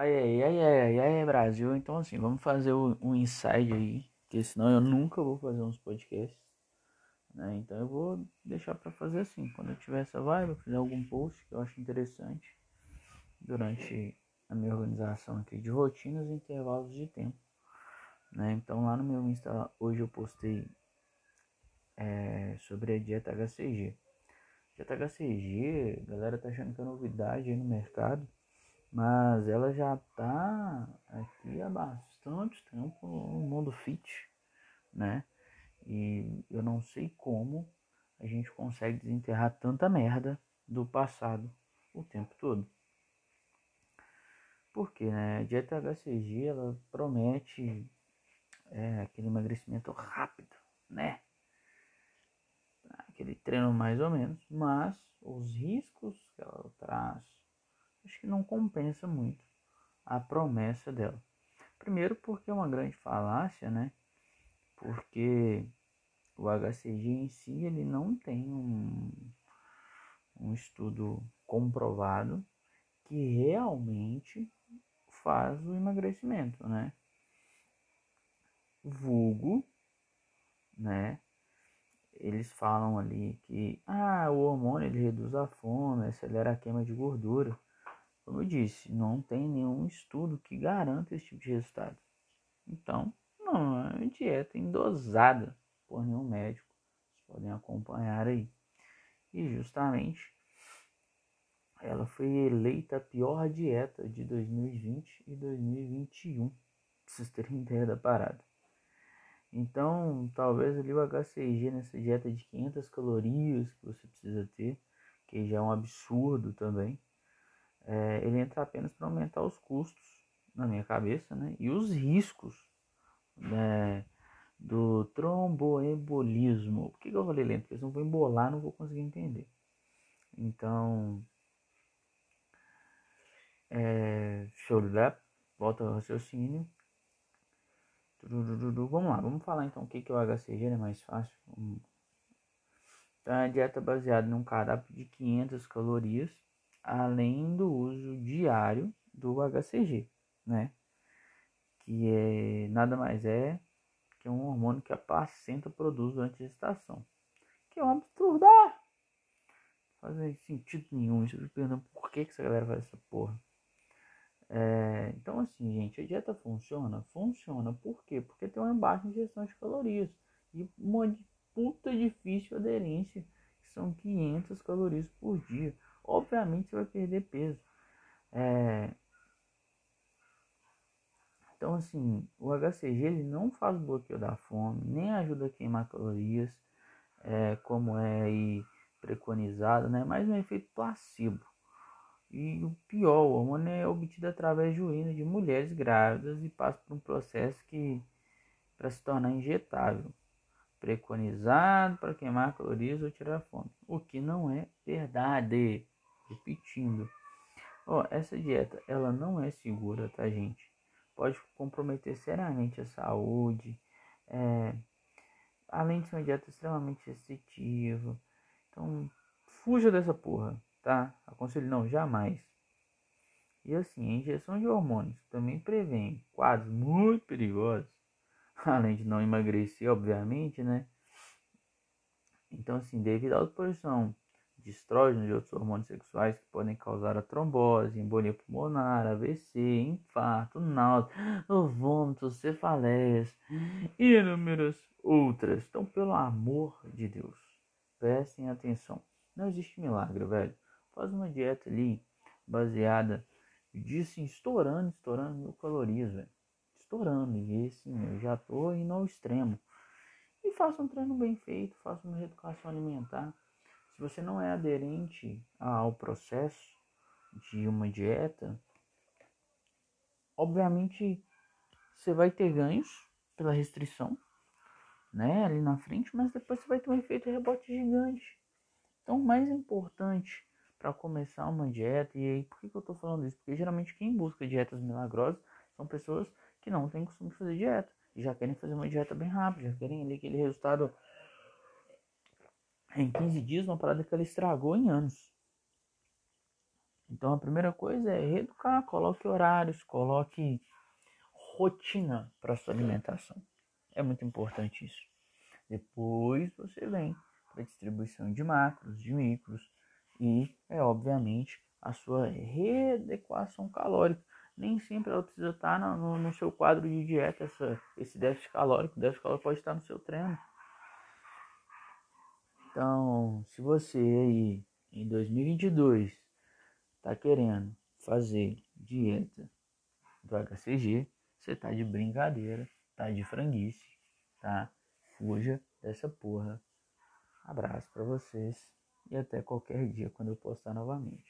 Ai, ai, ai, ai, ai, Brasil. Então, assim, vamos fazer um inside aí, porque senão eu nunca vou fazer uns podcasts, né? Então eu vou deixar para fazer assim, quando eu tiver essa vibe, eu fizer algum post que eu acho interessante durante a minha organização aqui de rotinas e intervalos de tempo, né? Então lá no meu Insta hoje eu postei é, sobre a dieta HCG. Dieta HCG, a galera tá achando que é novidade aí no mercado mas ela já está aqui há bastante tempo no mundo fit, né? E eu não sei como a gente consegue desenterrar tanta merda do passado o tempo todo. Porque, né? A dieta HCG ela promete é, aquele emagrecimento rápido, né? Aquele treino mais ou menos, mas os riscos que ela traz acho que não compensa muito a promessa dela. Primeiro porque é uma grande falácia, né? Porque o HCG em si ele não tem um, um estudo comprovado que realmente faz o emagrecimento, né? Vulgo, né? Eles falam ali que ah, o hormônio ele reduz a fome, acelera a queima de gordura. Como eu disse, não tem nenhum estudo que garanta esse tipo de resultado. Então, não é dieta endosada por nenhum médico. Vocês podem acompanhar aí. E justamente ela foi eleita a pior dieta de 2020 e 2021. Pra vocês terem ideia da parada. Então, talvez ali o HCG nessa dieta de 500 calorias que você precisa ter, que já é um absurdo também é, ele entra apenas para aumentar os custos, na minha cabeça, né? E os riscos né, do tromboembolismo. Por que, que eu falei lento? Porque se não vou embolar, não vou conseguir entender. Então, é, show de volta ao raciocínio. Vamos lá, vamos falar então o que, que é o HCG, é mais fácil. Então, é a dieta baseada num cardápio de 500 calorias além do uso diário do HCG, né? Que é nada mais é que um hormônio que a placenta produz durante a gestação. Que é um absurdo! Não faz sentido nenhum. Eu fico perguntando por que, que essa galera faz essa porra. É, então, assim, gente, a dieta funciona? Funciona. Por qué? Porque tem uma baixa ingestão de calorias e uma puta difícil aderência, que são 500 calorias por dia obviamente você vai perder peso. É... Então, assim, o HCG ele não faz bloqueio da fome, nem ajuda a queimar calorias, é, como é aí preconizado, né? Mas um efeito placebo. E o pior, o hormônio é obtido através de urina de mulheres grávidas e passa por um processo que para se tornar injetável, preconizado para queimar calorias ou tirar fome, o que não é verdade repetindo. Ó, essa dieta, ela não é segura, tá, gente? Pode comprometer seriamente a saúde, é, além de ser uma dieta extremamente restritiva. Então, fuja dessa porra, tá? Aconselho não, jamais. E assim, a injeção de hormônios também prevém quadros muito perigosos, além de não emagrecer, obviamente, né? Então, assim, devido à exposição de estrógenos e outros hormônios sexuais que podem causar a trombose, embolia pulmonar, AVC, infarto, náusea, vômitos, cefaleias e inúmeras outras. Então, pelo amor de Deus, prestem atenção. Não existe milagre, velho. Faz uma dieta ali baseada disso, estourando, estourando mil calorias, velho. Estourando. E assim, eu já tô indo ao extremo. E faça um treino bem feito, faça uma reeducação alimentar se você não é aderente ao processo de uma dieta, obviamente você vai ter ganhos pela restrição, né, ali na frente, mas depois você vai ter um efeito rebote gigante. Então, o mais importante para começar uma dieta, e aí por que, que eu estou falando isso? Porque geralmente quem busca dietas milagrosas são pessoas que não têm costume de fazer dieta, e já querem fazer uma dieta bem rápida, já querem ali aquele resultado em 15 dias, uma parada que ela estragou em anos. Então a primeira coisa é reeducar, coloque horários, coloque rotina para sua alimentação. É muito importante isso. Depois você vem para distribuição de macros, de micros e é obviamente a sua readequação calórica. Nem sempre ela precisa estar no, no seu quadro de dieta, essa, esse déficit calórico. O déficit calórico pode estar no seu treino. Então, se você aí em 2022 está querendo fazer dieta do HCG, você tá de brincadeira, tá de franguice, tá? Fuja dessa porra. Abraço para vocês e até qualquer dia quando eu postar novamente.